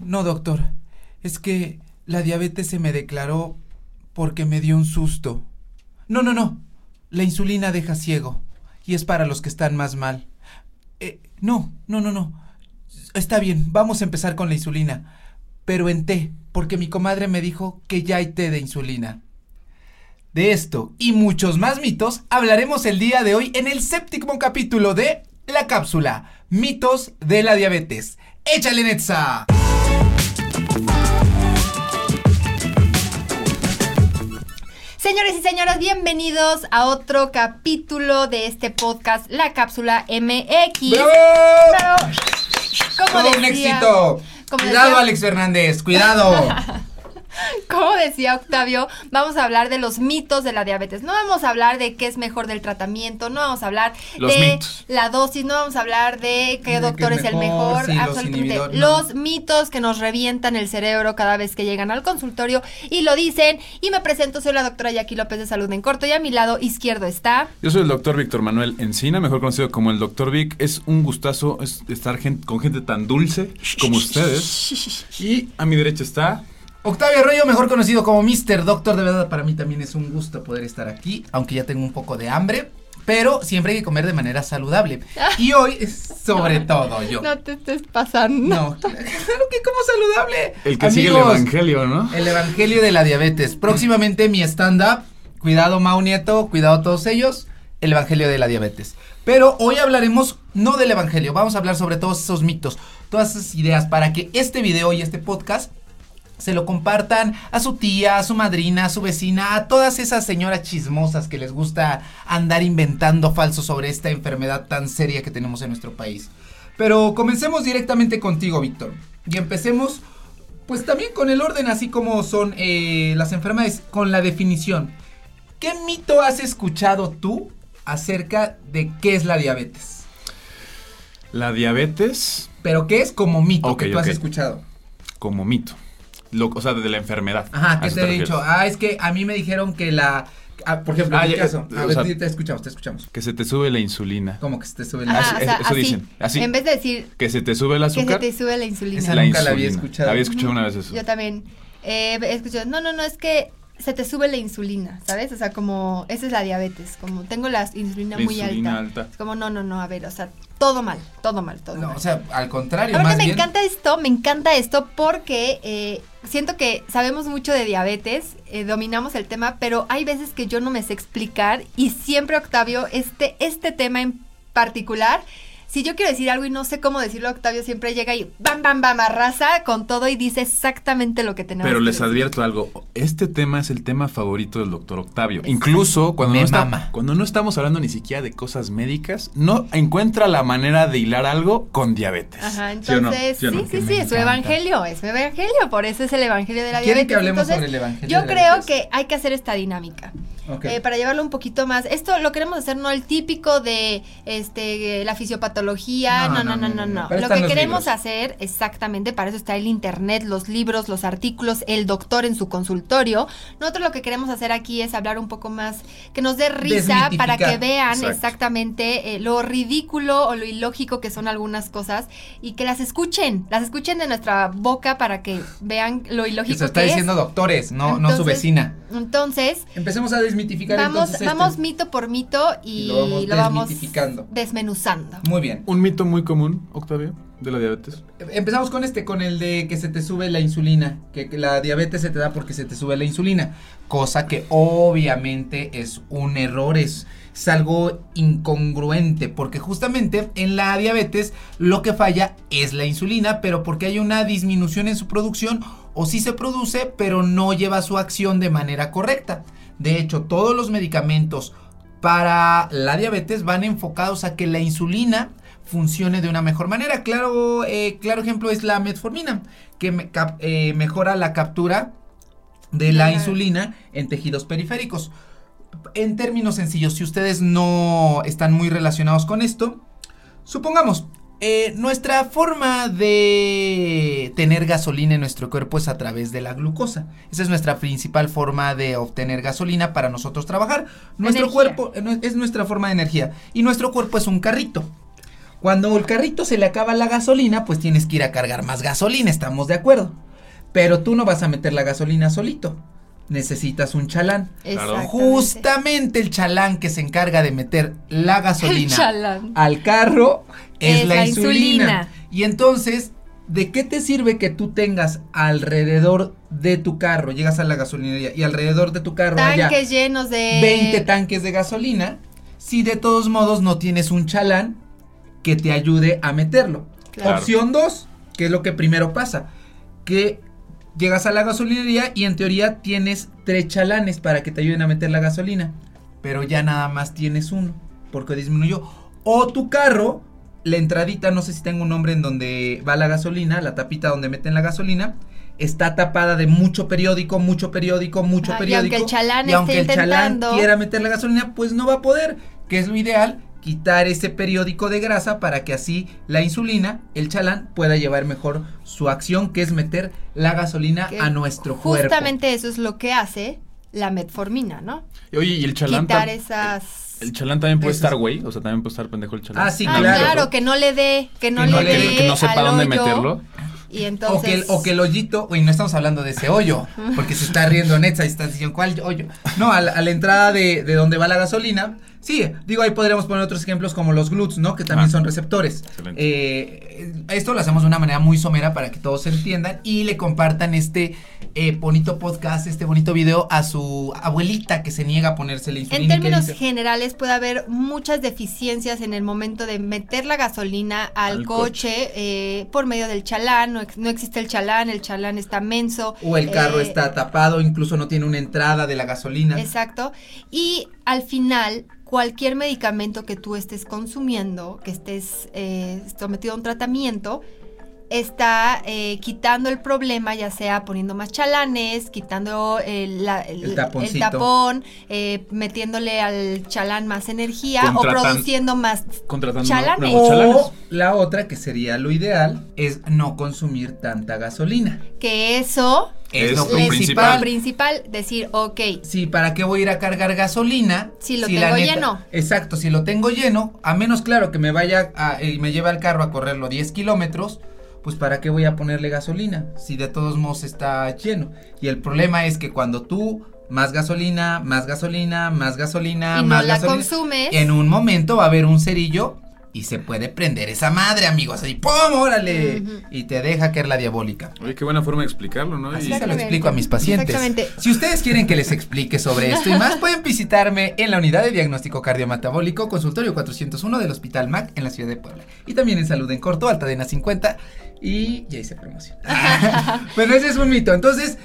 No, doctor. Es que la diabetes se me declaró porque me dio un susto. No, no, no. La insulina deja ciego. Y es para los que están más mal. Eh, no, no, no, no. Está bien, vamos a empezar con la insulina. Pero en té, porque mi comadre me dijo que ya hay té de insulina. De esto y muchos más mitos hablaremos el día de hoy en el séptimo capítulo de La Cápsula, mitos de la diabetes. ¡Échale, Netza! Señores y señoras, bienvenidos a otro capítulo de este podcast, La Cápsula MX. ¡Bravo! Como Todo un éxito. como Cuidado, decía- Alex Fernández, cuidado. Como decía Octavio, vamos a hablar de los mitos de la diabetes. No vamos a hablar de qué es mejor del tratamiento, no vamos a hablar Los de mitos. la dosis, no vamos a hablar de qué De doctor es el mejor, sí, absolutamente. Los, no. mitos que nos revientan el cerebro cada vez que llegan al consultorio y lo dicen. Y me presento, soy la doctora Jackie López de Salud en Corto y a mi lado izquierdo está. Yo soy el doctor Víctor Manuel Encina, mejor conocido como el doctor Vic. Es un gustazo es- estar con gente tan dulce como ustedes. Y a mi derecha está... Octavio Arroyo, mejor conocido como Mr. Doctor, de verdad para mí también es un gusto poder estar aquí, aunque ya tengo un poco de hambre, pero siempre hay que comer de manera saludable. Y hoy, es sobre todo yo. No te estés pasando. No, claro que como saludable. El que sigue el evangelio, ¿no? El evangelio de la diabetes. Próximamente mi stand-up. Cuidado, Mau Nieto. Cuidado todos ellos. El evangelio de la diabetes. Pero hoy hablaremos no del evangelio. Vamos a hablar sobre todos esos mitos. Todas esas ideas para que este video y este podcast se lo compartan a su tía, a su madrina, a su vecina, a todas esas señoras chismosas que les gusta andar inventando falsos sobre esta enfermedad tan seria que tenemos en nuestro país. Pero comencemos directamente contigo, Víctor. Y empecemos, pues también con el orden, así como son eh, las enfermedades, con la definición. ¿Qué mito has escuchado tú acerca de qué es la diabetes? La diabetes Pero qué es como mito que tú has escuchado. como mito. Lo- o sea, de la enfermedad. Ajá, ¿A ¿qué te he refieres? dicho? Ah, es que a mí me dijeron que la... ah, por ejemplo, Ah, en mi ya, caso. eh, A ver, sea- te, escuchamos, te escuchamos. Que se te sube la insulina. ¿Cómo que se te sube o sea, eso así. dicen, así. En vez de decir Que se te sube el que se azúcar. te sube la insulina. Esa la nunca la había insulina. escuchado. Había escuchado una vez eso. Yo también eh, he escuchado, no, no, no, es que se te sube la insulina, ¿sabes? O sea, como, esa es la diabetes, como tengo la insulina La muy insulina alta. alta. Es como, no, no, no, a ver, o sea, todo mal, todo mal, todo No, mal. o sea, al contrario, Aparte más me bien... encanta esto, me encanta esto porque eh, siento que sabemos mucho de diabetes, eh, dominamos el tema, pero hay veces que yo no me sé explicar y siempre, Octavio, este, este tema en particular, si yo quiero decir algo y no sé cómo decirlo, Octavio siempre llega y bam, bam, bam, arrasa con todo y dice exactamente lo que tenemos Pero que les decir. advierto algo, este tema es el tema favorito del doctor Octavio. Incluso cuando Me no, está- cuando no estamos hablando ni siquiera de cosas médicas, no encuentra la manera de hilar algo con diabetes. Ajá, ¿Sí o no? entonces, ¿Sí o sí, no? sí, es su evangelio, es su evangelio, por eso es el evangelio de la ¿Quieren diabetes. que hablemos Entonces, sobre el evangelio Yo de la creo diabetes? que hay que hacer esta dinámica. Eh, para llevarlo un poquito más. Esto lo queremos hacer no el típico de este la fisiopatología, No, no, no, no, no, Lo que queremos libros. hacer exactamente, para eso está el internet, los libros, los artículos, el doctor en su consultorio. Nosotros lo que queremos hacer aquí es hablar un poco más, que nos dé risa para que vean Exacto. exactamente eh, lo ridículo o lo ilógico que son algunas cosas y que las escuchen, las escuchen de nuestra boca para que vean lo Que ilógico se está que es. diciendo doctores, no, no su vecina. Entonces, Empecemos a desmitificar Vamos, entonces este. vamos mito por mito y, Y lo vamos lo vamos desmitificando. desmenuzando. Muy bien. Un mito muy común, Octavio, de la diabetes. Empezamos con este, con el de que se te sube la insulina, que que la diabetes se te da porque se te sube la insulina, cosa que obviamente es un error, es, es algo incongruente, porque justamente en la diabetes lo que falla es la insulina, pero porque hay una disminución en su producción o sí se produce, pero no lleva su acción de manera correcta. De hecho, todos los medicamentos para la diabetes van enfocados a que la insulina funcione de una mejor manera. Claro, eh, claro ejemplo es la metformina, que me- cap- eh, mejora la captura de la insulina en tejidos periféricos. En términos sencillos, si ustedes no están muy relacionados con esto, supongamos, eh, nuestra forma de tener gasolina en nuestro cuerpo es a través de la glucosa. Esa es nuestra principal forma de obtener gasolina para nosotros trabajar. Nuestro Energía. cuerpo eh, es nuestra forma de energía y nuestro cuerpo es un carrito. Cuando el carrito se le acaba la gasolina, pues tienes que ir a cargar más gasolina, estamos de acuerdo. Pero tú no vas a meter la gasolina solito. Necesitas un chalán. Justamente el chalán que se encarga de meter la gasolina al carro es, Es la, la insulina. insulina. Y entonces, ¿de qué te sirve que tú tengas alrededor de tu carro, llegas a la gasolinería y alrededor de tu carro haya Tanques llenos de 20 tanques de gasolina, si de todos modos no tienes un chalán que te ayude a meterlo? Claro. Opción 2, que es lo que primero pasa, que llegas a la gasolinería y en teoría tienes tres chalanes para que te ayuden a meter la gasolina, pero ya nada más tienes uno, porque disminuyó. O tu carro, la entradita, no sé si tengo un nombre en donde va la gasolina, la tapita donde meten la gasolina, está tapada de mucho periódico, mucho periódico, mucho Ah, y periódico. aunque el chalán y aunque el chalán quiera meter la gasolina, pues no va a poder, que es lo ideal, quitar ese periódico de grasa para que así la insulina, el chalán, pueda llevar mejor su acción, que es meter la gasolina que a nuestro cuerpo. Justamente eso es lo que hace la metformina, ¿no? Y Oye, y el chalán. Quitar esas El chalán también puede estar, güey. O sea, también puede estar pendejo el chalán. Ah, sí, ah, claro. claro. que no le dé, que no, Que no le dé que no sepa dónde hoyo, meterlo. Y entonces O que, el, o que el hoyito, uy, no estamos hablando de ese hoyo, porque se está riendo Netza y está diciendo, ¿cuál hoyo? No, a la, a la entrada de, de donde va la gasolina, sí, digo, ahí podríamos poner otros ejemplos como los gluts, ¿no? Que también Ah. son receptores. Excelente. Eh, esto lo hacemos de una manera muy somera para que todos se entiendan y le compartan este eh, bonito podcast, este bonito video a su abuelita que se niega a ponerse la En insulina. que términos dice, generales puede haber muchas deficiencias en el momento de meter la gasolina al, Al coche, eh, por medio del chalán, no existe el chalán, el chalán está menso. o el carro eh, está tapado, incluso no tiene una entrada de la gasolina. Exacto. Y al final, cualquier medicamento que tú estés consumiendo, que estés eh, sometido a un tratamiento, está eh, quitando el problema, ya sea poniendo más chalanes, quitando el, la- el- El taponcito. el tapón, eh, metiéndole al chalán más energía o produciendo más Contratando chalanes. nuevos chalanes. O la otra, que sería lo ideal, es no consumir tanta gasolina. Que eso Es, Es lo principal. lo principal, decir, ok, Sí, ¿para qué voy a ir a cargar gasolina? Si lo tengo lleno. Exacto, si lo tengo lleno, a menos claro que me vaya a- y me lleve al carro a correrlo 10 kilómetros, pues ¿para qué voy a ponerle gasolina? Si de todos modos está lleno. Y el problema es que cuando tú más gasolina, más gasolina, más gasolina, y no más la gasolina, consumes, en un momento va a haber un cerillo y se puede prender esa madre, amigos. Ahí, ¡pum! ¡Órale! Y te deja caer la diabólica. Oye, qué buena forma de explicarlo, ¿no? Así se lo explico a mis pacientes. Exactamente. Si ustedes quieren que les explique sobre esto y más, pueden visitarme en la unidad de diagnóstico cardiometabólico, consultorio 401 del Hospital MAC en la ciudad de Puebla. Y también en Salud en Corto, Altadena 50. Y ya hice promoción. Pero ese es un mito. Entonces,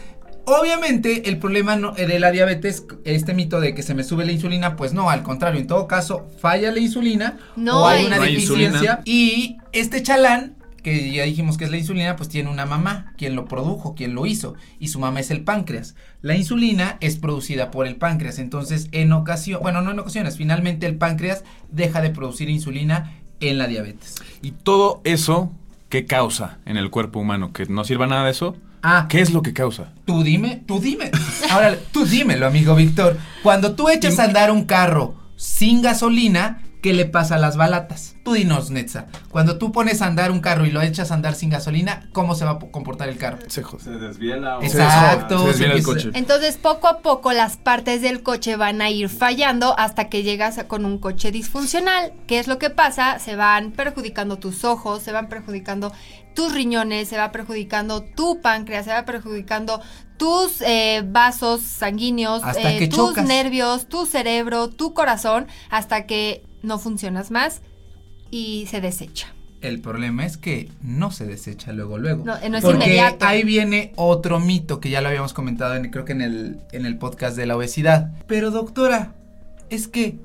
obviamente, el problema no- eh, de la diabetes, este mito de que se me sube la insulina, pues no, al contrario, en todo caso, falla la insulina No o hay hay- una No deficiencia. Y este chalán, que ya dijimos que es la insulina, pues tiene una mamá, quien lo produjo, quien lo hizo, y su mamá es el páncreas. La insulina es producida por el páncreas, entonces en ocasión, bueno, no en ocasiones, finalmente el páncreas deja de producir insulina en la diabetes. Y todo eso, ¿qué causa en el cuerpo humano? ¿Que no sirva nada de eso? Ah, ¿Qué es lo que causa? Tú dime, tú dime. Ahora, tú dímelo, amigo Víctor. Cuando tú echas a andar un carro sin gasolina, ¿qué le pasa a las balatas? Tú dinos, Netza. Cuando tú pones a andar un carro y lo echas a andar sin gasolina, ¿cómo se va a po- comportar el carro? Se. Se desviela o... Exacto. Se desvía el empieza- coche. Entonces, poco a poco las partes del coche van a ir fallando hasta que llegas con un coche disfuncional. ¿Qué es lo que pasa? Se van perjudicando tus ojos, se van perjudicando tus riñones, se va perjudicando tu páncreas, se va perjudicando tus eh, vasos sanguíneos, Hasta eh, que tus chocas. nervios, tu cerebro, tu corazón, hasta que no funcionas más y se desecha. El problema es que no se desecha luego, luego. No, eh, no es Porque inmediato. ahí viene otro mito que ya lo habíamos comentado, en, creo que en el, en el podcast de la obesidad. Pero doctora, es que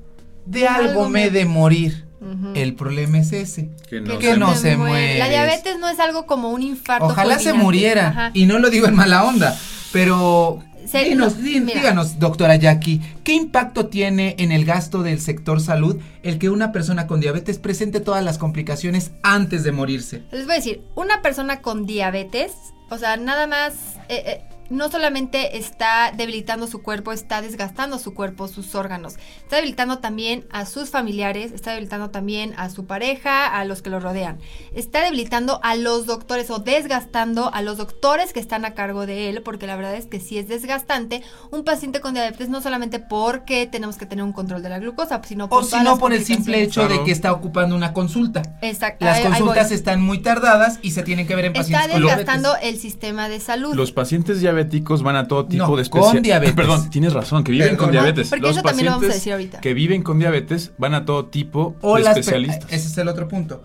de algo, algo me de morir. El problema es ese. Que Que no, que se- no se muere. La diabetes no es algo como un infarto. Ojalá se muriera. Ajá. Y no lo digo en mala onda, pero Se- dinos, no, di- mira. díganos, doctora Jackie, ¿qué impacto tiene en el gasto del sector salud el que una persona con diabetes presente todas las complicaciones antes de morirse? Les voy a decir, una persona con diabetes, o sea, nada más, eh, eh, no solamente está debilitando su cuerpo, está desgastando su cuerpo, sus órganos, está debilitando también a sus familiares, está debilitando también a su pareja, a los que lo rodean, está debilitando a los doctores o desgastando a los doctores que están a cargo de él, porque la verdad es que sí es desgastante un paciente con diabetes, no solamente porque tenemos que tener un control de la glucosa, sino por O si no, por el simple hecho de que está ocupando una consulta. Exacto. Las consultas están muy tardadas y se tienen que ver en Está pacientes con diabetes. desgastando el sistema de salud. Los pacientes diabéticos van a todo tipo No, de con especial- diabetes. Perdón, tienes razón, que viven Perdón. con diabetes. Porque Los eso también lo vamos a decir ahorita. Que viven con diabetes van a todo tipo O de especialistas. Ese es el otro punto.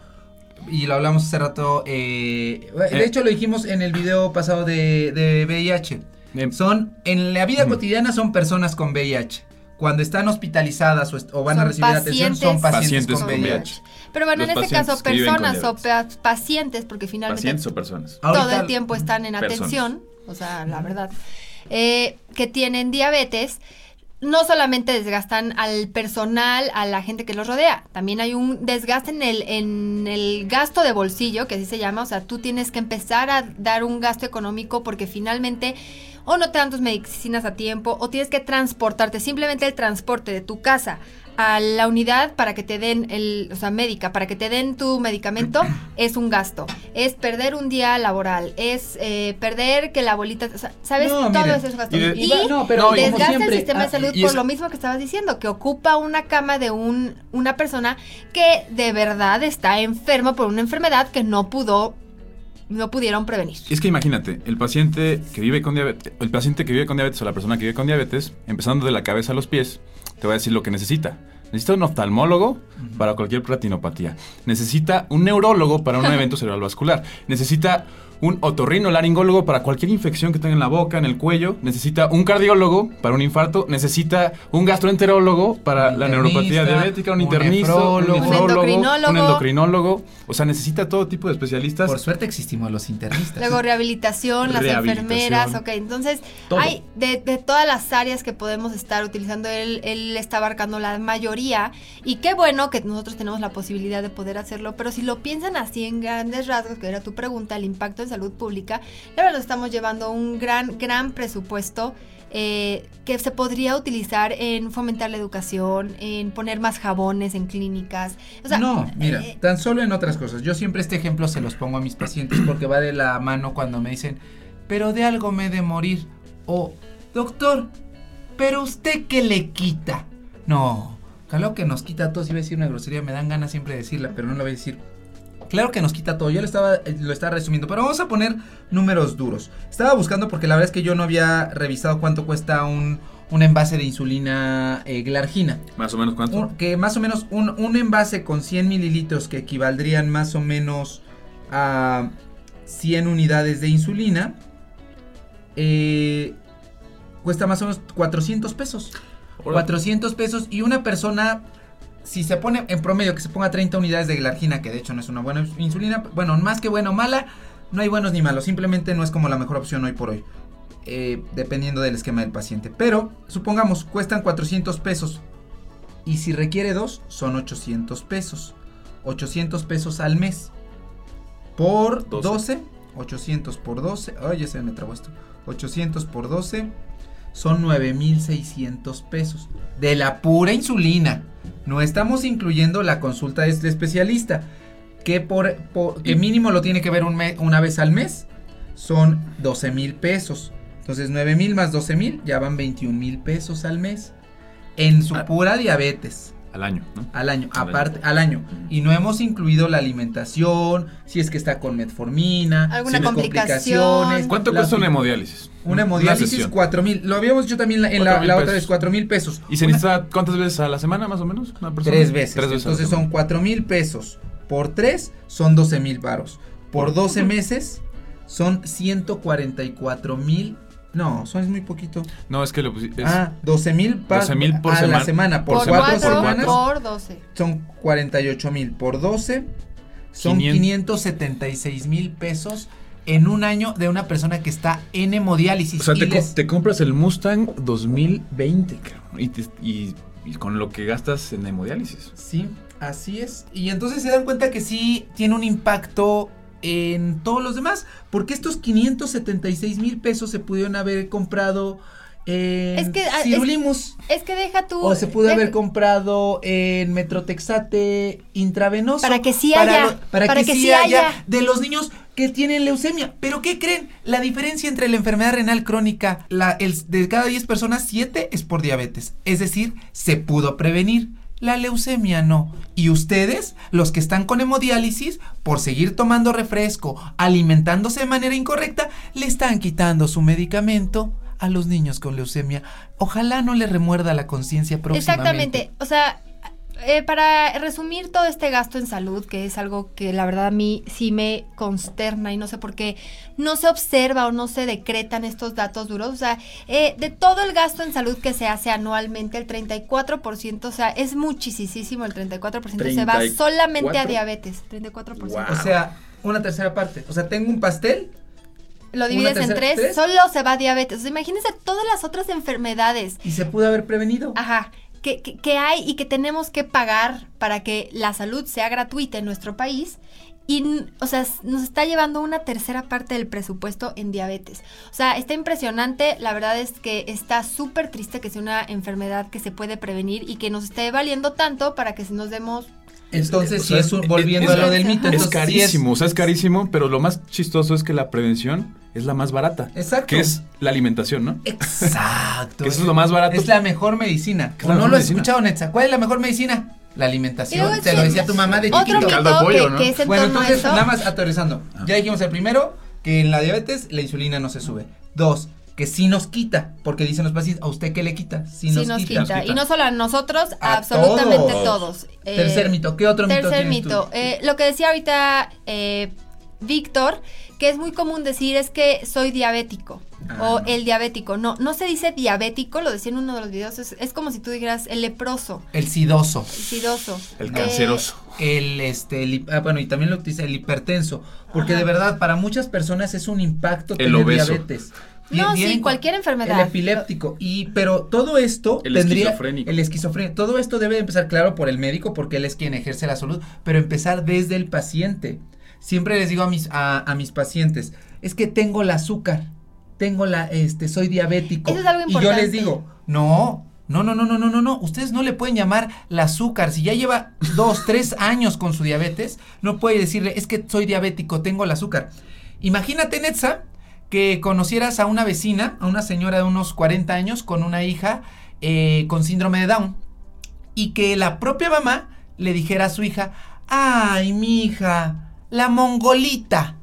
Y lo hablamos hace rato. eh, de Eh. hecho, lo dijimos en el video pasado de, de VIH. Em, Son, en la vida cotidiana son personas con VIH. Cuando están hospitalizadas o, est- o van a recibir atención, son pacientes, Pacientes con con VIH. VIH. Pero bueno, en Los este caso, con personas o pacientes, porque finalmente pacientes o personas. todo Ahorita- el tiempo están en Personas. atención, o sea, la verdad, eh, que tienen diabetes, no solamente desgastan al personal, a la gente que los rodea, también hay un desgaste en el, en el gasto de bolsillo, que así se llama, o sea, tú tienes que empezar a dar un gasto económico porque finalmente o no te dan tus medicinas a tiempo o tienes que transportarte, simplemente el transporte de tu casa a la unidad para que te den el, o sea, médica, para que te den tu medicamento, es un gasto. Es perder un día laboral, es eh, perder que la abuelita, o sea, ¿sabes? No, Todo mire, eso es gasto. y de- Y, y va- no, pero como desgasta siempre, el sistema de ah, salud por lo mismo que estabas diciendo, que ocupa una cama de un, una persona que de verdad está enferma por una enfermedad que no pudo, no pudieron prevenir. Es que imagínate, el paciente que vive con diabetes, el paciente que vive con diabetes o la persona que vive con diabetes, empezando de la cabeza a los pies, te voy a decir lo que necesita. Necesita un oftalmólogo para cualquier platinopatía. Necesita un neurólogo para un evento cerebral vascular. Necesita un otorrino laringólogo para cualquier infección que tenga en la boca, en el cuello. Necesita un cardiólogo para un infarto. Necesita un gastroenterólogo para Un la neuropatía diabética, un un internista, un nefrólogo. Un nefrólogo, endocrinólogo. un endocrinólogo. O sea, necesita todo tipo de especialistas. Por suerte existimos los internistas. Luego rehabilitación, las Rehabilitación. enfermeras, ok. Entonces, Todo. hay de, de todas las áreas que podemos estar utilizando, él, él está abarcando la mayoría. Y qué bueno que nosotros tenemos la posibilidad de poder hacerlo. Pero si lo piensan así en grandes rasgos, que era tu pregunta, el impacto salud pública, la verdad estamos llevando un gran, gran presupuesto. eh, que se podría utilizar en fomentar la educación, en poner más jabones en clínicas. O sea, no, mira, eh, tan solo en otras cosas. Yo siempre este ejemplo se los pongo a mis pacientes porque va de la mano cuando me dicen, pero de algo me he de morir. O, doctor, pero usted qué le quita. No, claro que nos quita a todos. Iba a decir una grosería, me dan ganas siempre de decirla, pero no la voy a decir. Claro que nos quita todo, yo lo estaba, eh, lo estaba resumiendo, pero vamos a poner números duros. Estaba buscando porque la verdad es que yo no había revisado cuánto cuesta un, un envase de insulina eh, glargina. Más o menos cuánto. Un- que más o menos un, un envase con 100 mililitros que equivaldrían más o menos a 100 unidades de insulina eh, cuesta más o menos 400 pesos. Órale. 400 pesos y una persona si se pone en promedio que se ponga 30 unidades de glargina, que de hecho no es una buena insulina, bueno, más que buena o mala, no hay buenos ni malos, simplemente no es como la mejor opción hoy por hoy, eh, dependiendo del esquema del paciente. Pero, supongamos, cuestan 400 pesos y si requiere dos, son 800 pesos. 800 pesos al mes. Por 12, 12. 800 por 12, ay, ya se me trabó esto. 800 por 12 son 9600 pesos de la pura insulina. No estamos incluyendo la consulta de este especialista, que por, por- que mínimo lo tiene que ver un me- una vez al mes. Son 12 mil pesos. Entonces 9 mil más 12 mil ya van 21 mil pesos al mes. En su Ah. pura diabetes. Al año, ¿no? Al año, Al aparte, año. al año. Y no hemos incluido la alimentación, si es que está con metformina, Alguna si complicaciones. ¿Cuánto cuesta una hemodiálisis? Una hemodiálisis. 4 mil. Lo habíamos dicho también en la, 4,000 la otra vez, 4 mil pesos. ¿Y se Una- necesita cuántas veces a la semana, más o menos? Una persona? Tres veces. Tres veces Entonces son. 4 mil pesos. Por 3 son 12 mil varos. Por 12 meses son 144 mil. No, son es muy poquito. No, es que lo pusi- es- ah, 12 mil 12,000 por a la semana. semana. Por, por 4 cuatro, semanas por 12. son 48 mil. Por 12 son 500. 576 mil pesos en un año de una persona que está en hemodiálisis. O sea, Y te, co- les- te compras el Mustang 2020, cabrón. Y, te- y- y con lo que gastas en hemodiálisis. Sí, así es. Y entonces se dan cuenta que sí tiene un impacto en todos los demás, porque estos 576 mil pesos se pudieron haber comprado en Es que, ah, Cirulimus. Es que deja tú. O se pudo deja- haber comprado en Metrotexate intravenoso. Para que sí haya, lo- para, para que, que sí sí haya, haya. de los niños que tienen leucemia. Pero ¿qué creen? La diferencia entre la enfermedad renal crónica, la, el, de cada 10 personas, 7 es por diabetes. Es decir, se pudo prevenir. La leucemia no. Y ustedes, los que están con hemodiálisis, por seguir tomando refresco, alimentándose de manera incorrecta, le están quitando su medicamento a los niños con leucemia. Ojalá no le remuerda la conciencia próximamente. Exactamente. O sea, eh, para resumir todo este gasto en salud, que es algo que la verdad a mí sí me consterna y no sé por qué no se observa o no se decretan estos datos duros. O sea, eh, de todo el gasto en salud que se hace anualmente, el 34%, o sea, es muchísimo, el 34% se va solamente a ¿34? diabetes. 34%. Guau. O sea, una tercera parte. O sea, tengo un pastel. Lo divides en tres. solo se va a diabetes. O sea, imagínense todas las otras enfermedades Y se pudo haber prevenido. Ajá. Que, que- que hay y que tenemos que pagar para que la salud sea gratuita en nuestro país. Y, o sea, nos está llevando una tercera parte del presupuesto en diabetes. O sea, está impresionante. La verdad es que está súper triste que sea una enfermedad que se puede prevenir y que nos esté valiendo tanto para que nos demos. Entonces, O si sea, es volviendo es- a lo del mito, Es carísimo, o sea, es carísimo, pero lo más chistoso es que la prevención es la más barata. Exacto. Que es la alimentación, ¿no? Exacto. Que eso es lo más barato. Es la mejor medicina. Es ¿O la no lo has medicina. escuchado, Netza? ¿Cuál es la mejor medicina? La alimentación. Te es lo que- decía tu mamá de Otro chiquito. mito Caldo de pollo, que, ¿no? que es en Bueno, entonces, eso. nada más aterrizando. Ya dijimos el primero, que en la diabetes la insulina no se sube. Dos, que sí nos quita, porque dicen los pacientes, ¿a usted qué le quita? Sí, Sí nos, quita. quita. Y no solo a nosotros, A absolutamente todos. todos. Eh, Tercer mito, ¿qué otro mito Tercer tienes tú? mito. Eh, lo que decía ahorita eh, Víctor, que es muy común decir es que soy diabético Ah, o no. el diabético. No, no se dice diabético, lo decía en uno de los videos. Es, es como si tú dijeras el leproso, El sidoso. el sidoso. El Eh, canceroso. El este el hip- ah, bueno y también lo utiliza el hipertenso porque Ajá. de verdad para muchas personas es un impacto El tener obeso. diabetes No, Bien- sí, bien- cualquier enfermedad. el epiléptico y pero todo esto El tendría esquizofrénico. el esquizofrénico todo esto debe de empezar claro por el médico porque él es quien ejerce la salud pero empezar desde el paciente siempre les digo a mis a, a mis pacientes es que tengo el azúcar tengo la este soy diabético Eso es algo y yo les importante. digo no no, no, no, no, no, no, no. Ustedes no le pueden llamar la azúcar. Si ya lleva dos, tres años con su diabetes, no puede decirle, es que soy diabético, tengo el azúcar. Imagínate, Netza, que conocieras a una vecina, a una señora de unos 40 años con una hija eh, con síndrome de Down y que la propia mamá le dijera a su hija, ay, mi hija, la mongolita.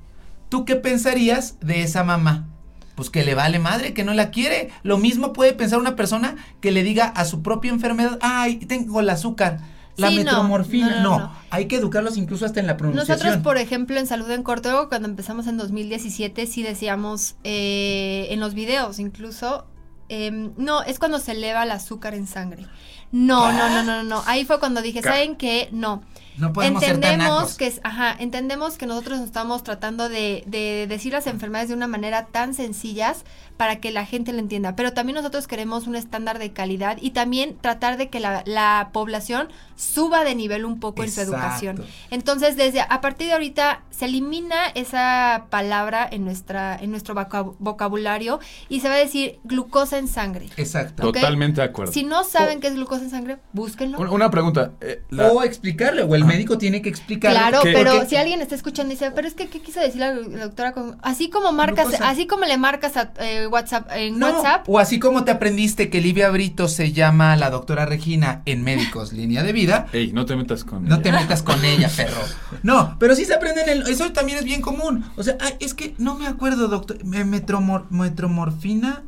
¿Tú qué pensarías de esa mamá? Pues que le vale madre, que no la quiere. Lo mismo puede pensar una persona que le diga a su propia enfermedad, ay, tengo el azúcar, la Sí, no, metromorfina. no, No, no, no. hay que educarlos incluso hasta en la pronunciación. Nosotros, por ejemplo, en Salud en Corto, cuando empezamos en 2017, sí decíamos eh, en los videos incluso, em, no, es cuando se eleva el azúcar en sangre. No, no, no, no, no, no. Ahí fue cuando dije, ¿saben qué? No. No podemos ser tan entendemos que es, ajá, entendemos que nosotros estamos tratando de, de decir las enfermedades de una manera tan sencillas para que la gente lo entienda, pero también nosotros queremos un estándar de calidad y también tratar de que la, la población suba de nivel un poco en su educación. Entonces, desde a partir de ahorita se elimina esa palabra en nuestra en nuestro vocab- vocabulario y se va a decir glucosa en sangre. Exacto. Totalmente de acuerdo. Si no saben qué es glucosa en sangre, búsquenlo. Una, una pregunta. eh, la- O explicarle, o el médico tiene que explicarle. Claro, ¿Qué? pero Porque- si alguien está escuchando y dice, pero es que, ¿qué quiso decir la, la doctora? Con, así como marcas, Glucosa. así como le marcas a eh, WhatsApp, en No, WhatsApp, O así como te aprendiste que Livia Brito se llama la doctora Regina en Médicos Línea de Vida, Ey, no te metas con. No ella. te metas con ella, perro. No, pero sí se aprenden el, eso también es bien común. O sea, ay, es que no me acuerdo, doctor, me- metromor, metromorfina,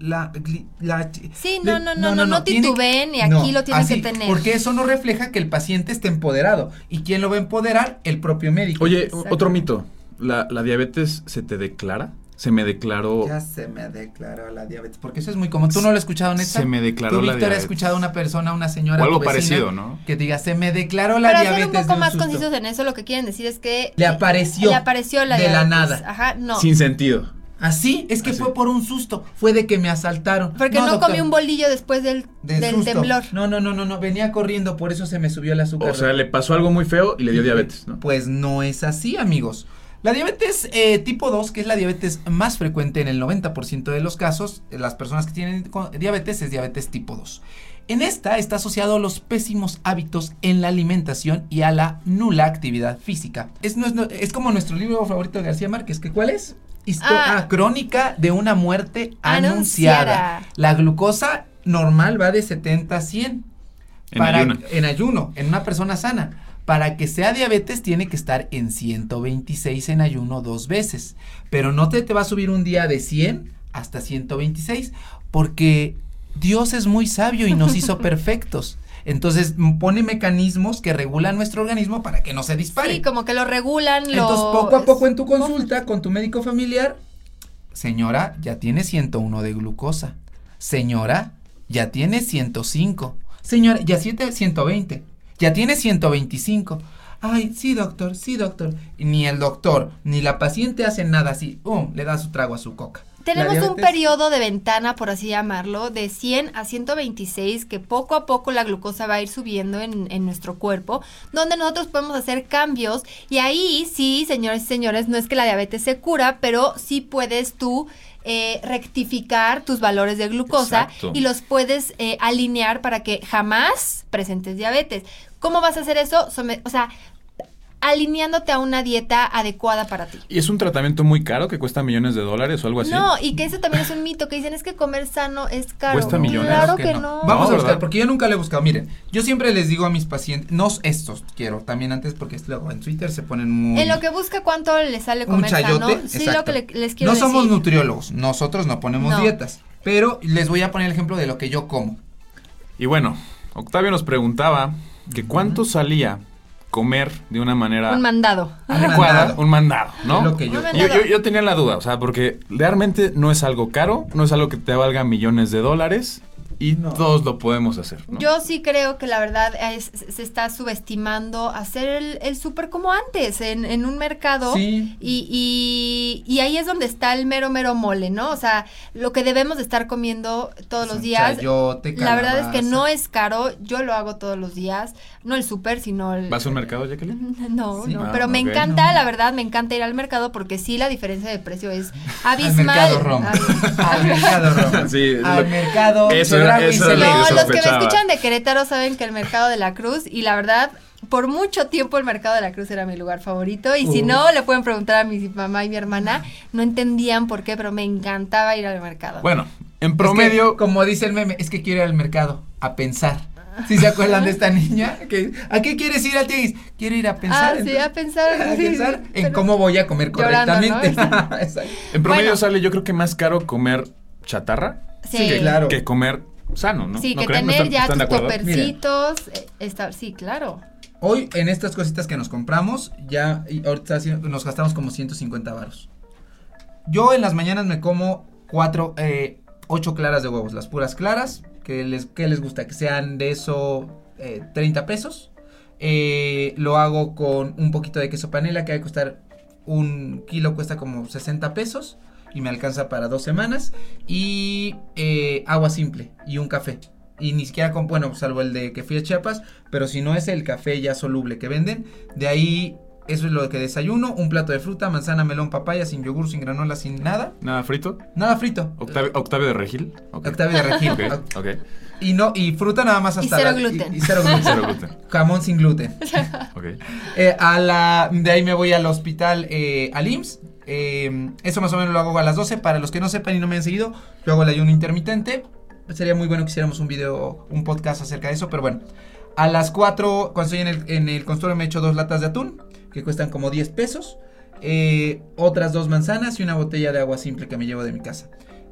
la, gli- la- Sí, le- no, no, no, no, no titubeen y aquí lo tienen que tener. Porque eso no refleja que el paciente esté empoderado. ¿Y quién lo va a empoderar? El propio médico. Oye, otro mito. ¿La, ¿La diabetes se te declara? Se me declaró. Ya se me declaró la diabetes, porque eso es muy común. ¿Tú no lo has escuchado, Neta? Se me declaró ¿Tú, la Víctor, has diabetes. escuchado a una persona, una señora, O algo tu vecina, parecido, ¿no? Que diga, se me declaró la Para diabetes ser un poco de más susto". concisos en eso, lo que quieren decir es que Le apareció le apareció la de la diabetes. nada. Ajá, no. Sin sentido. Así, es que Así. fue por un susto, fue de que me asaltaron. Porque no, doctor, comí un bolillo después del, del del susto. temblor. No, no, no, no, no, venía corriendo, por eso se me subió el azúcar. O sea, le pasó algo muy feo y le dio diabetes, ¿no? Pues no es así, amigos. La diabetes eh, tipo 2, que es la diabetes más frecuente en el 90% de los casos, las personas que tienen diabetes es diabetes tipo 2. En esta está asociado a los pésimos hábitos en la alimentación y a la nula actividad física. Es, es como nuestro libro favorito de García Márquez, que ¿cuál es? Ah. ah. crónica de una muerte anunciada. La glucosa normal va de 70 a 100. En ayuno. En ayuno, en una persona sana. Para que sea diabetes tiene que estar en 126 en ayuno dos veces. Pero no te, te va a subir un día de 100 hasta 126. Porque Dios es muy sabio y nos hizo perfectos. Entonces pone mecanismos que regulan nuestro organismo para que no se dispare. Sí, como que lo regulan. Entonces poco a poco en tu consulta con tu médico familiar, señora, ya tiene 101 de glucosa. Señora, ya tiene 105. Señora, ya tiene 120. Ya tiene 125. Ay, sí, doctor, sí, doctor. ni el doctor ni la paciente hacen nada así. Um, le da su trago a su coca. Tenemos un periodo de ventana, por así llamarlo, de 100 a 126, que poco a poco la glucosa va a ir subiendo en, en, nuestro cuerpo, donde nosotros podemos hacer cambios. Y ahí sí, señores y señores, no es que la diabetes se cura, pero sí puedes tú eh, rectificar tus valores de glucosa y los puedes eh, alinear para que jamás presentes diabetes. ¿Cómo vas a hacer eso? o sea, alineándote a una dieta adecuada para ti. ¿Y es un tratamiento muy caro que cuesta millones de dólares o algo así? No, y que eso también es un mito, que dicen es que comer sano es caro. ¿Cuesta millones? Claro que, no. Vamos a buscar, porque yo nunca lo he buscado. Miren, yo siempre les digo a mis pacientes, no estos quiero, también antes porque luego en Twitter se ponen muy... En lo que busca cuánto le sale comer sano. Sí, lo que les quiero No somos nutriólogos, nosotros no ponemos dietas, pero les voy a poner el ejemplo de lo que yo como. Y bueno, Octavio nos preguntaba que cuánto salía comer de una manera un mandado. adecuada, un mandado, ¿no? yo, yo, tenía la duda, o sea, porque realmente no es algo caro, no es algo que te valga millones de dólares y todos lo podemos hacer. Yo sí creo que la verdad se está subestimando hacer el, el súper como antes, en, un mercado. Y, y, ahí es donde está el mero, mero mole, ¿no? O sea, lo que debemos de estar comiendo todos los días. la verdad es que no es caro, yo lo hago todos los días. No el súper, sino el... ¿Vas a un mercado, Jacqueline? No, no, ah, pero me encanta, la verdad, me encanta ir al mercado porque sí la diferencia de precio es abismal. al mercado rom. al mercado rom. Sí, al mercado no, los que me escuchan de Querétaro saben que el Mercado de la Cruz y la verdad por mucho tiempo el Mercado de la Cruz era mi lugar favorito y si no, le pueden preguntar a mi mamá y mi hermana, no entendían por qué, pero me encantaba ir al mercado. Bueno, en promedio... como dice el meme, es que quiero ir al mercado a pensar. ¿Sí se acuerdan de esta niña? ¿A qué quieres ir al tianguis? Quiero ir a pensar. Ah, sí, a pensar. A pensar en cómo voy a comer correctamente. en promedio sale yo creo que más caro comer chatarra sí. claro. que comer sano, ¿no? Sí, que tener ya tus topercitos, eh, sí, claro. Hoy en estas cositas que nos compramos, ya ahorita nos gastamos como 150 varos. Yo en las mañanas me como cuatro, eh, ocho claras de huevos, las puras claras, que les, que les gusta, que sean de eso eh, 30 pesos. Eh, lo hago con un poquito de queso panela que va a costar un kilo, cuesta como 60 pesos y me alcanza para dos semanas. Y eh, agua simple y un café. Y ni siquiera con, bueno, salvo el de que fui a Chiapas, pero si no es el café ya soluble que venden, de ahí eso es lo que desayuno, un plato de fruta, manzana, melón, papaya, sin yogur, sin granola, sin nada. ¿Nada frito? Nada frito. Octavio, de Regil. Octavio de Regil. okay, Y no, y fruta nada más hasta. Y cero gluten. Y, cero gluten. Jamón sin gluten. okay. Eh, a la, de ahí me voy al hospital, eh, al IMSS. Eh, eso más o menos lo hago a las 12. Para los que no sepan y no me han seguido, yo hago el ayuno intermitente. Sería muy bueno que hiciéramos un video, un podcast acerca de eso, pero bueno. A las 4, cuando estoy en el, en el consultorio, me echo dos latas de atún, que cuestan como 10 pesos. Eh, otras dos manzanas y una botella de agua simple que me llevo de mi casa.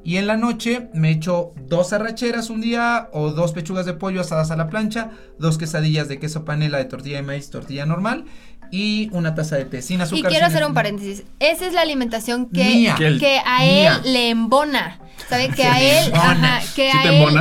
Y en la noche me echo dos arracheras un día o dos pechugas de pollo asadas a la plancha, dos quesadillas de queso panela de tortilla de maíz, tortilla normal y una taza de té sin azúcar. Y quiero hacer un paréntesis. Esa es la alimentación que, que a él le embona. Sabe que a él, ajá, que ¿Sí a te él?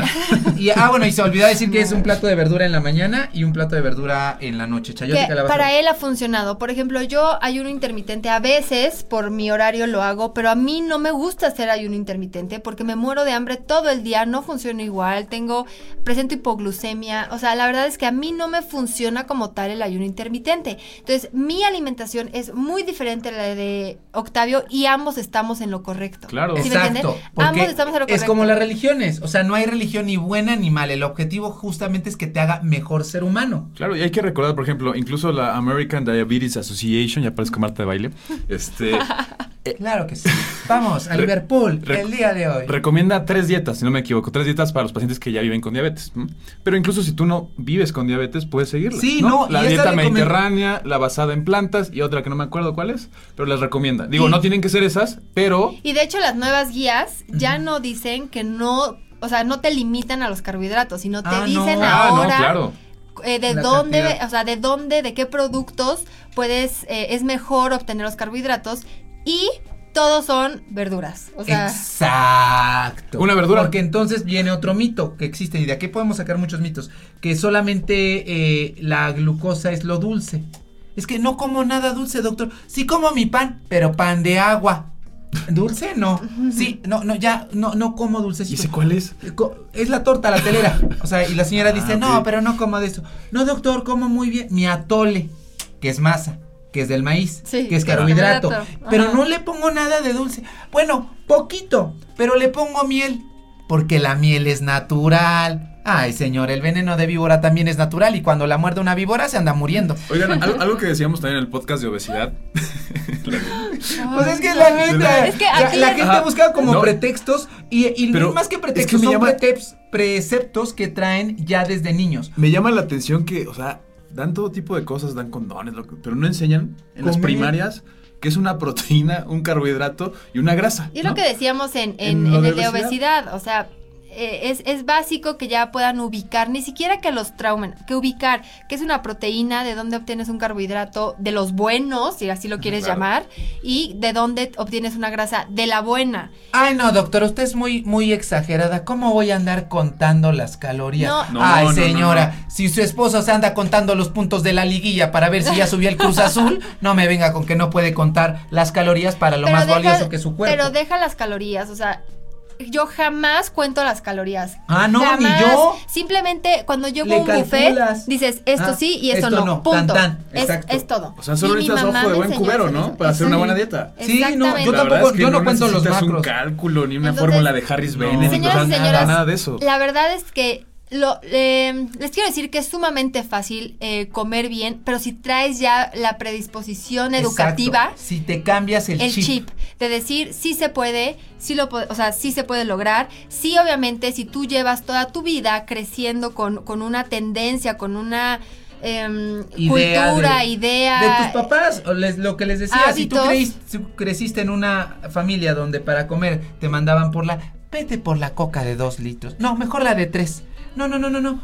Y, ah, bueno, y se olvidó decir que es un plato de verdura en la mañana y un plato de verdura en la noche. Chayote, que calabaza. para él ha funcionado. Por ejemplo, yo ayuno intermitente a veces, por mi horario lo hago, pero a mí no me gusta hacer ayuno intermitente porque me muero de hambre todo el día, no funciona igual, tengo, presento hipoglucemia, o sea, la verdad es que a mí no me funciona como tal el ayuno intermitente. Entonces, mi alimentación es muy diferente a la de Octavio y ambos estamos en lo correcto. Claro. ¿Sí me? Exacto. porque Ambos estamos en lo es correcto. como las religiones. O sea, no hay religión ni buena ni mala. El objetivo justamente es que te haga mejor ser humano. Claro, y hay que recordar, por ejemplo, incluso la American Diabetes Association, ya parezco Marta de baile, este, Claro que sí. Vamos a Liverpool re- el día de hoy. recomienda tres dietas, si no me equivoco, tres dietas para los pacientes que ya viven con diabetes. Pero incluso si tú no vives con diabetes, puedes seguirla. Sí, no, La y esta dieta mediterránea, la basada en plantas y otra que no me acuerdo cuál es, pero las recomienda. Digo, Sí. no tienen que ser esas, pero Y de hecho las nuevas guías ya no dicen que no, o sea, no te limitan a los carbohidratos, sino te Ah, no. dicen Ah, no, ahora claro. eh, de La dónde, cantidad. o sea, de dónde, de qué productos puedes, eh, es mejor obtener los carbohidratos y todos son verduras. O sea, Exacto. Una verdura. Porque entonces viene otro mito que existe y de aquí podemos sacar muchos mitos. Que solamente eh, la glucosa es lo dulce. Es que no como nada dulce, doctor. Sí como mi pan, pero pan de agua. ¿Dulce? No. Sí, no, no, ya, no, no como ¿y dulcecito. sé cuál es? Es la torta, la telera. O sea, y la señora dice, Ah, no, ok. pero no como de eso. No, doctor, como muy bien. Mi atole, que es masa, que es del maíz, Sí, que es carbohidrato. carbohidrato. Pero Ajá. no le pongo nada de dulce. Bueno, poquito, pero le pongo miel. Porque la miel es natural. Ay, señor, el veneno de víbora también es natural y cuando la muerde una víbora se anda muriendo. Oigan, algo, algo que decíamos también en el podcast de obesidad. Pues es que la neta, Es que la- aquí- la, gente Ajá. busca como No. pretextos y, y Pero más que es pretextos que me son llama- preceptos que traen ya desde niños. Me llama la atención que, o sea, dan todo tipo de cosas, dan condones, lo que- pero no enseñan en las primarias que es una proteína, un carbohidrato y una grasa. y es ¿no? lo que decíamos en, En en, el de obesidad. obesidad, o sea, eh, es, es básico que ya puedan ubicar, ni siquiera que los traumen, que ubicar qué es una proteína, de dónde obtienes un carbohidrato, de los buenos, si así lo quieres Claro. llamar, y de dónde obtienes una grasa, de la buena. Ay, no, doctor, usted es muy, muy exagerada. ¿Cómo voy a andar contando las calorías? No. No, Ay, no, no, señora, no. si su esposo se anda contando los puntos de la liguilla para ver si ya subió el Cruz Azul, no me venga con que no puede contar las calorías para lo Pero más deja- valioso que su cuerpo. Pero deja las calorías, o sea, yo jamás cuento las calorías. Ah, no, ni Jamás. yo. Simplemente cuando llego Le a un buffet, dices esto Ah, sí y esto, esto no. no, Punto. tan, tan, es, exacto. es todo. O sea, solo necesitas ojo de buen cubero, ¿no? Para hacer una buena dieta. Sí, no, yo tampoco- es que yo no cuento los necesitas un macros. cálculo, ni una Entonces, fórmula de Harris no. Bennett, Señoras o y sea, señores, nada de eso. La verdad es que lo, eh, les quiero decir que es sumamente fácil eh, comer bien, pero si traes ya la predisposición educativa, Exacto. Si te cambias el, el chip. de decir sí se puede, sí lo o sea, sí se puede lograr. Sí, obviamente, si tú llevas toda tu vida creciendo con, con una tendencia, con una em, Idea cultura, de- idea. De tus papás, o les- lo que les decía, si tú Hábitos. creís- si creciste en una familia donde para comer te mandaban por la, vete por la coca de dos litros, no, mejor la de tres, no, no, no, no, no,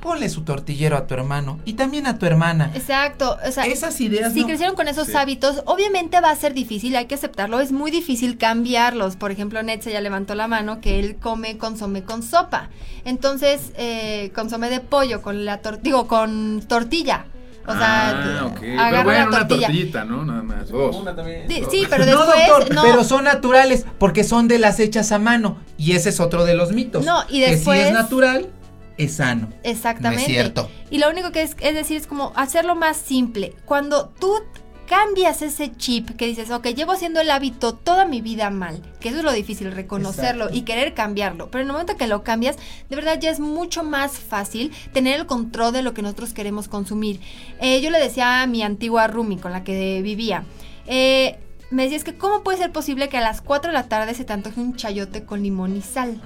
ponle su tortillero a tu hermano y también a tu hermana. Exacto, o sea, Esas ideas si no- crecieron con esos Sí. hábitos, obviamente va a ser difícil, hay que aceptarlo, es muy difícil cambiarlos. Por ejemplo, Netze ya levantó la mano que él come consomé con sopa. Entonces, eh, consomé de pollo con la tor- digo, con tortilla. O sea, ah, ok. agarra Pero bueno, una tortilla. tortillita, ¿no? Nada más. Dos. Sí, sí, pero no, después doctor, no. pero son naturales porque son de las hechas a mano y ese es otro de los mitos. No, y Que después- si es natural, es sano. Exactamente. No es cierto. Y lo único que es, es decir, es como hacerlo más simple. Cuando tú cambias ese chip que dices, ok, llevo haciendo el hábito toda mi vida mal, que eso es lo difícil, reconocerlo Exacto. y querer cambiarlo. Pero en el momento que lo cambias, de verdad ya es mucho más fácil tener el control de lo que nosotros queremos consumir. Eh, yo le decía a mi antigua Rumi con la que vivía, eh, me decía, es que ¿cómo puede ser posible que a las 4 de la tarde se te antoje un chayote con limón y sal?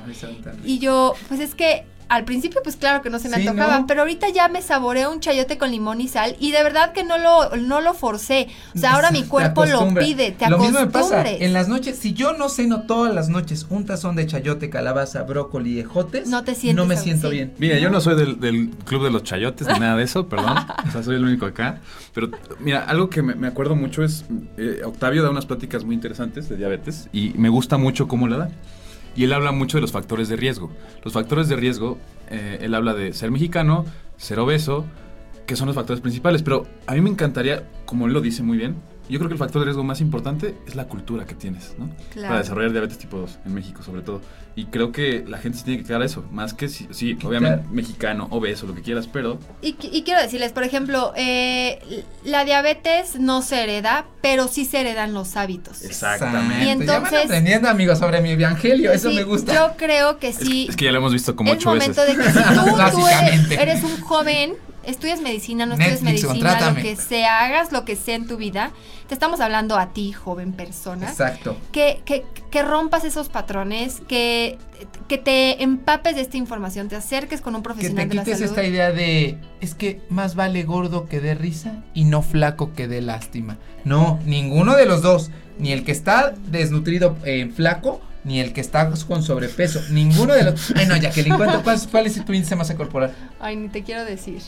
Y yo, pues es que al principio, pues claro que no se me Sí, antojaban, ¿no? pero ahorita ya me saboreo un chayote con limón y sal y de verdad que no lo, no lo forcé. O sea, ahora mi cuerpo lo pide, te Lo mismo me pasa. En las noches, si yo no ceno todas las noches un tazón de chayote, calabaza, brócoli y ejotes, No te sientes no me siento bien. Mira, yo no soy del, del club de los chayotes ni nada de eso, perdón. O sea, soy el único acá. Pero mira, algo que me, me acuerdo mucho es, eh, Octavio da unas pláticas muy interesantes de diabetes y me gusta mucho cómo la da. Y él habla mucho de los factores de riesgo. Los factores de riesgo, eh, él habla de ser mexicano, ser obeso, que son los factores principales, pero a mí me encantaría, como él lo dice muy bien, yo creo que el factor de riesgo más importante es la cultura que tienes, ¿no? Claro. Para desarrollar diabetes tipo 2 en México, sobre todo. Y creo que la gente se tiene que quedar a eso, más que si, sí, obviamente Claro. mexicano, obeso, lo que quieras, pero Y, qui- y quiero decirles, por ejemplo, eh, la diabetes no se hereda, pero sí se heredan los hábitos. exactamente. Y Ya van entonces- aprendiendo, amigos, sobre mi evangelio. Eso Sí, me gusta. Yo creo que sí. es que ya lo hemos visto como es ocho veces. momento de que si tú, tú eres, Básicamente. eres un joven, estudias medicina, no estudias medicina, contrátame. lo que sea, hagas lo que sea en tu vida, te estamos hablando a ti, joven persona. Exacto. Que, que, que rompas esos patrones, que, que te empapes de esta información, te acerques con un Que profesional te de la salud. esta idea de es que más vale gordo que dé risa y no flaco que dé lástima. No, ninguno de los dos, ni el que está desnutrido eh, flaco, ni el que está con sobrepeso, ninguno de los. Ay no, Jacqueline, ¿cuánto, cuál, cuál es tu índice de masa corporal? Ay, ni te quiero decir.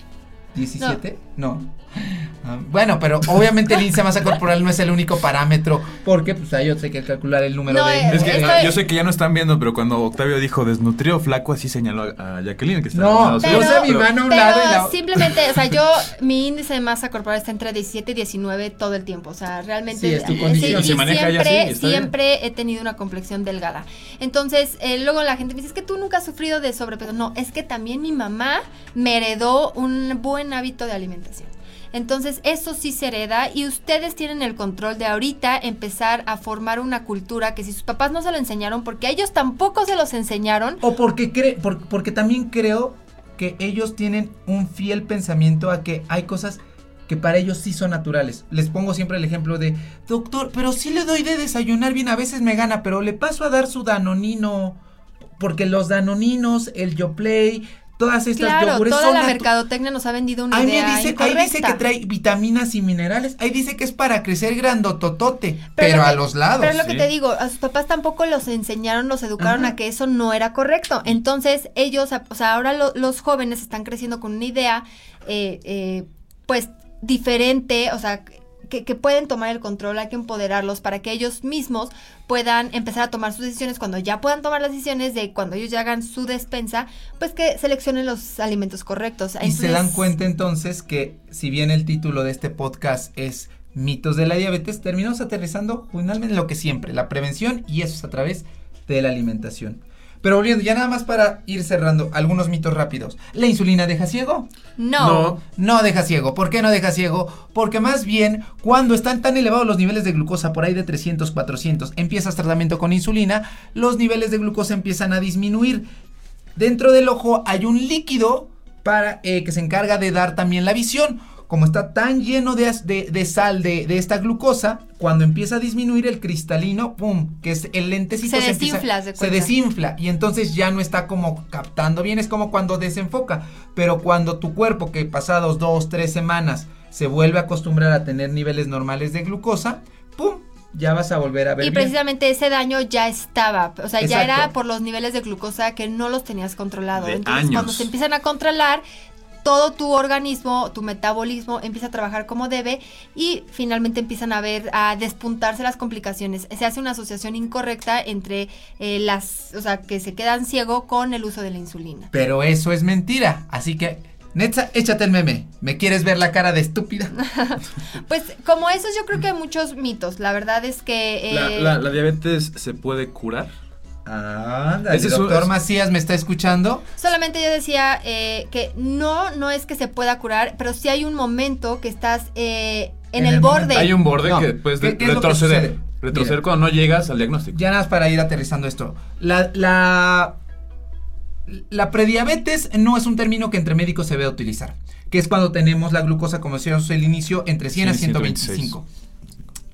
¿17? No. Ah, bueno, pero obviamente el índice de masa corporal no es el único parámetro, porque pues hay otro hay que calcular el número No, de. Es que yo sé que ya no están viendo, pero cuando Octavio dijo desnutrido flaco, así señaló a, Jacqueline que está No, pero- suyo. Puse mi mano a un pero lado y la- simplemente, o sea, yo, mi índice de masa corporal está entre 17 y 19 todo el tiempo. O sea, realmente. Sí, es tu condición. y Se maneja ya siempre, así, está bien. siempre he tenido una complexión delgada. Entonces, eh, luego la gente me dice, es que tú nunca has sufrido de sobrepeso. No, es que también mi mamá me heredó un buen hábito de alimentación. Entonces, eso sí se hereda y ustedes tienen el control de ahorita empezar a formar una cultura que si sus papás no se lo enseñaron, porque a ellos tampoco se los enseñaron, O porque, cre por- porque también creo que ellos tienen un fiel pensamiento a que hay cosas que para ellos sí son naturales. Les pongo siempre el ejemplo de, doctor, pero sí le doy de desayunar bien, a veces me gana, pero le paso a dar su danonino, porque los danoninos, el Yoplay, todas estas Claro, yogures toda son la mercadotecnia nos ha vendido una Ahí me idea dice, ahí dice que trae vitaminas y minerales. Ahí dice que es para crecer grandototote. Pero Pero, lo a los lados. Pero es lo que te digo, a sus papás tampoco los enseñaron, los educaron Ajá. a que eso no era correcto. Entonces ellos, o sea, ahora lo- los jóvenes están creciendo con una idea, eh, eh, pues diferente, o sea, que, que pueden tomar el control, hay que empoderarlos para que ellos mismos puedan empezar a tomar sus decisiones cuando ya puedan tomar las decisiones de cuando ellos ya hagan su despensa, pues que seleccionen los alimentos correctos. Y se dan cuenta entonces que si bien el título de este podcast es mitos de la diabetes, terminamos aterrizando finalmente en lo que siempre, la prevención y eso es a través de la alimentación. Pero volviendo, ya nada más para ir cerrando algunos mitos rápidos. ¿La insulina deja ciego? No. No. No deja ciego. ¿Por qué no deja ciego? Porque más bien cuando están tan elevados los niveles de glucosa, por ahí de 300, 400, empiezas tratamiento con insulina, los niveles de glucosa empiezan a disminuir. Dentro del ojo hay un líquido para eh, que se encarga de dar también la visión. Como está tan lleno de, de- de sal de, de esta glucosa, cuando empieza a disminuir el cristalino, ¡pum! Que es el lentecito Se empieza- desinfla, se cuenta. desinfla y entonces ya no está como captando bien, es como cuando desenfoca. Pero cuando tu cuerpo, que pasados dos, tres semanas, se vuelve a acostumbrar a tener niveles normales de glucosa, ¡pum! Ya vas a volver a ver. Y bien. precisamente ese daño ya estaba, o sea, ya era por los niveles de glucosa que no los tenías controlado. De Entonces, años. cuando se empiezan a controlar, todo tu organismo, tu metabolismo empieza a trabajar como debe y finalmente empiezan a ver, a despuntarse las complicaciones. Se hace una asociación incorrecta entre eh, las, o sea, que se quedan ciego con el uso de la insulina. Pero eso es mentira. Así que, Netza, échate el meme. ¿Me quieres ver la cara de estúpida? Pues como esos yo creo que hay muchos mitos. La verdad es que... La, eh, la- la diabetes se puede curar. Anda, Ese el es un- doctor es- Macías me está escuchando. Solamente yo decía eh, que no, no es que se pueda curar, pero sí hay un momento que estás eh, en, En el, el borde. Hay un borde No, que puedes ¿qué- de- qué es lo que retroceder. Retroceder Mira. cuando no llegas al diagnóstico. Ya nada más para ir aterrizando esto. La, la, la prediabetes no es un término que entre médicos se debe utilizar. Que es cuando tenemos la glucosa, como decíamos al inicio, entre 100 a 100 y 125.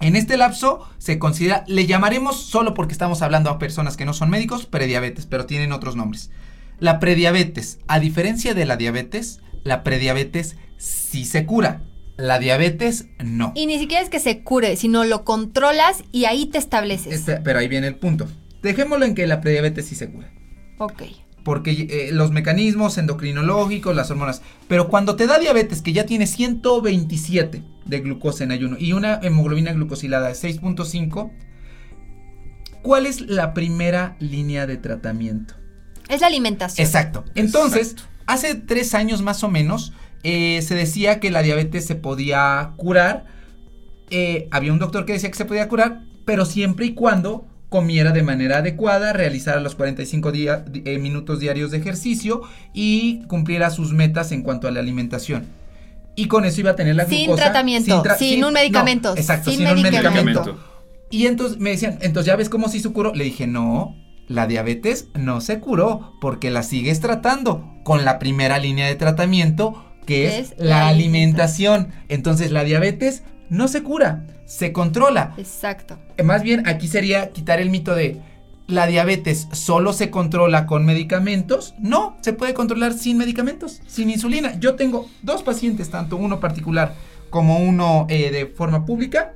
En este lapso se considera, le llamaremos solo porque estamos hablando a personas que no son médicos, prediabetes, pero tienen otros nombres. La prediabetes, a diferencia de la diabetes, la prediabetes sí se cura. La diabetes no. Y ni siquiera es que se cure, sino lo controlas y ahí te estableces. Espera, pero ahí viene el punto. Dejémoslo en que la prediabetes sí se cura. Ok. Porque eh, los mecanismos endocrinológicos, las hormonas. Pero cuando te da diabetes, que ya tiene 127 de glucosa en ayuno y una hemoglobina glucosilada de 6.5, ¿cuál es la primera línea de tratamiento? Es la alimentación. Exacto. Entonces, Exacto. hace tres años más o menos, eh, se decía que la diabetes se podía curar. Eh, había un doctor que decía que se podía curar, pero siempre y cuando comiera de manera adecuada, realizara los 45 dia- di- eh, minutos diarios de ejercicio y cumpliera sus metas en cuanto a la alimentación. Y con eso iba a tener la Sin glucosa. tratamiento, tra- sin un medicamento, no, exacto, sin sin, un medicamento. Y entonces me decían, entonces ya ves cómo sí se curó. Le dije, no, la diabetes no se curó porque la sigues tratando con la primera línea de tratamiento que es, Es la la alimentación. Entonces la diabetes no se cura, se controla. Exacto. Eh, Más bien aquí sería quitar el mito de la diabetes solo se controla con medicamentos. No, se puede controlar sin medicamentos, sin insulina. Yo tengo dos pacientes, tanto uno particular como uno eh, de forma pública,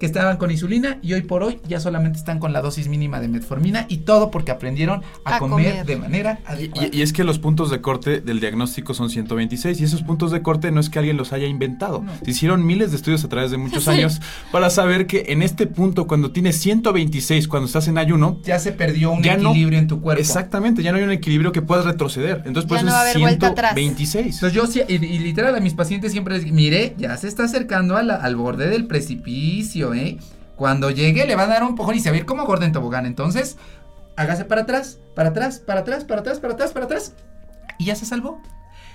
que estaban con insulina y hoy por hoy ya solamente están con la dosis mínima de metformina y todo porque aprendieron a, A comer, comer. de manera Y, adecuada. y- y es que los puntos de corte del diagnóstico son 126 y esos puntos de corte no es que alguien los haya inventado. No. Se hicieron miles de estudios a través de muchos Sí. años para saber que en este punto, cuando tienes 126, cuando estás en ayuno, ya se perdió un no- equilibrio en tu cuerpo. exactamente, ya no hay un equilibrio que puedas retroceder. Entonces, por Ya eso no va a es haber vuelta atrás. 126. Entonces yo sí, y, y literal a mis pacientes siempre les digo, mire, ya se está acercando a la- al borde del precipicio, ¿eh? Cuando llegue le va a dar un pojón y se va a ir como gordo en tobogán. Entonces, hágase para atrás, para atrás, para atrás, para atrás, para atrás, para atrás. Y ya se salvó.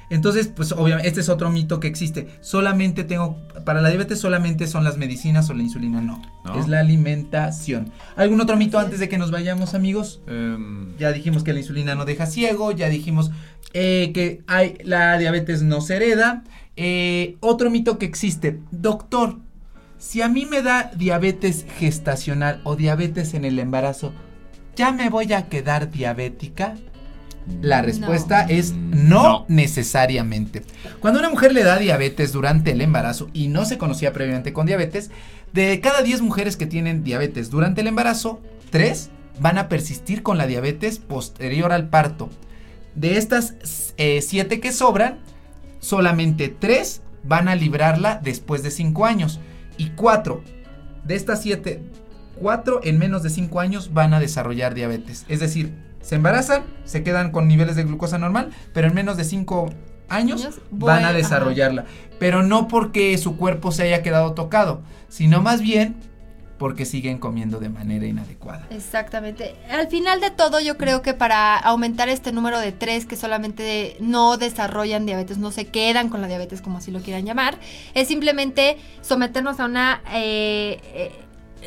Entonces, pues obviamente, este es otro mito que existe. Solamente tengo, para la diabetes solamente son las medicinas o la insulina, no. No. Es la alimentación. ¿Algún otro mito antes de que nos vayamos, amigos? Em, Ya dijimos que la insulina no deja ciego, ya dijimos eh, que hay, la diabetes no se hereda. Eh, otro mito que existe, doctor, si a mí me da diabetes gestacional o diabetes en el embarazo, ¿ya me voy a quedar diabética? La respuesta No. es no, No. necesariamente. Cuando una mujer le da diabetes durante el embarazo y no se conocía previamente con diabetes, de cada 10 mujeres que tienen diabetes durante el embarazo, 3 van a persistir con la diabetes posterior al parto. De estas 7 que sobran, solamente 3 van a librarla después de 5 años. Y 4 de estas 7, 4 en menos de 5 años van a desarrollar diabetes. Es decir, se embarazan, se quedan con niveles de glucosa normal, pero en menos de 5 años Años, van a desarrollarla. Pero no porque su cuerpo se haya quedado tocado, sino más bien porque siguen comiendo de manera inadecuada. Exactamente. Al final de todo, yo creo que para aumentar este número de tres que solamente no desarrollan diabetes, no se quedan con la diabetes, como así lo quieran llamar, es simplemente someternos a una... eh, eh,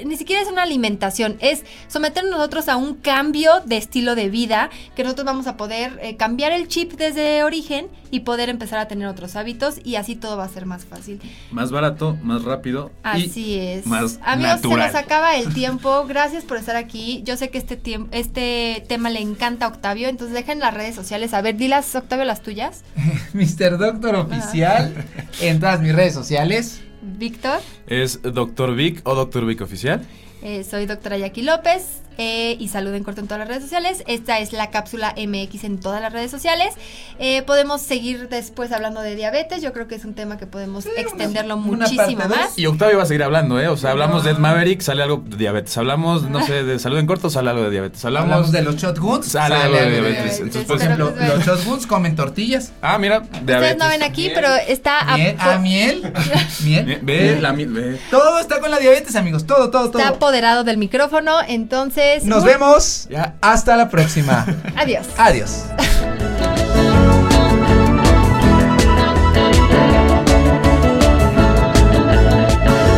ni siquiera es una alimentación, es someternos nosotros a un cambio de estilo de vida, que nosotros vamos a poder eh, cambiar el chip desde origen y poder empezar a tener otros hábitos y así todo va a ser más fácil. más barato, más rápido. y Así es. más Amigos, natural. se nos acaba el tiempo. Gracias por estar aquí. Yo sé que este tiempo, este tema le encanta a Octavio, entonces dejen las redes sociales. A ver, dilas, Octavio, las tuyas. Mr. Doctor Oficial en todas mis redes sociales. Víctor, Es Dr. Vic o Dr. Vic Oficial. eh, soy doctora Jackie López eh, y saluden corto en todas las redes sociales. Esta es la cápsula MX en todas las redes sociales. Eh, podemos seguir después hablando de diabetes. Yo creo que es un tema que podemos extenderlo una muchísimo más. Y Octavio va a seguir hablando, ¿eh? O sea, hablamos de Ed. Maverick, sale algo de diabetes. Hablamos, no sé, de salud en corto, sale algo de diabetes. Hablamos, Hablamos de los shotguns. Sale algo de diabetes. Entonces, Por ejemplo, pues, bueno. los shotguns comen tortillas. Ah, mira, Ustedes diabetes. no ven aquí, pero está a Miel, po- ah, miel. miel. Ve, ve, la mi- ve. Todo está con la diabetes, amigos. Todo, todo, está todo. apoderado del micrófono. Entonces, Nos vemos. Ya. Hasta la próxima. Adiós. Adiós.